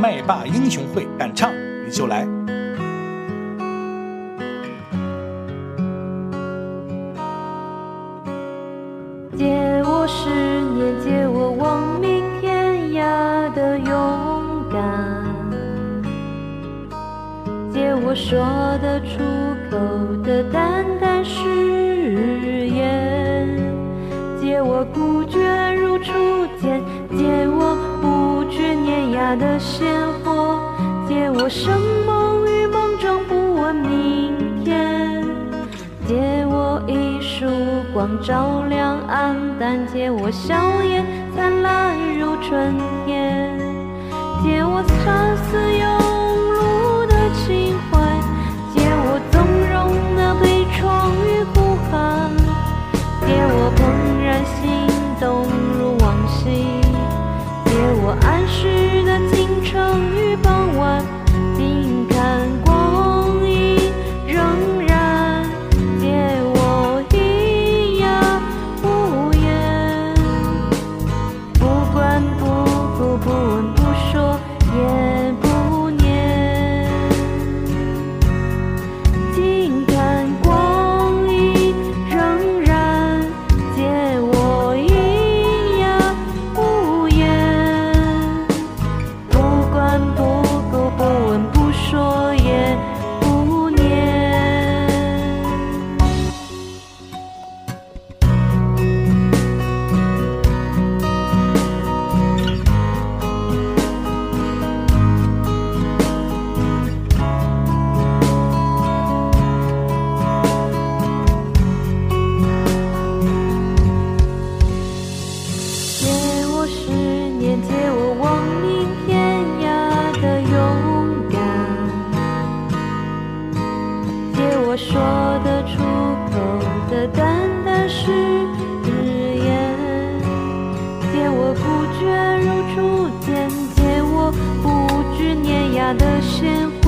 麦霸英雄会敢唱你就来。借我十年，借我亡命天涯的勇敢，借我说得出口的胆。的鲜活，借我生猛与莽撞，不问明天，借我一束光照亮暗淡，借我笑颜灿烂如春天，借我擦。说得出口的单单是誓言，借我孤绝如初见，借我不惧碾压的鲜。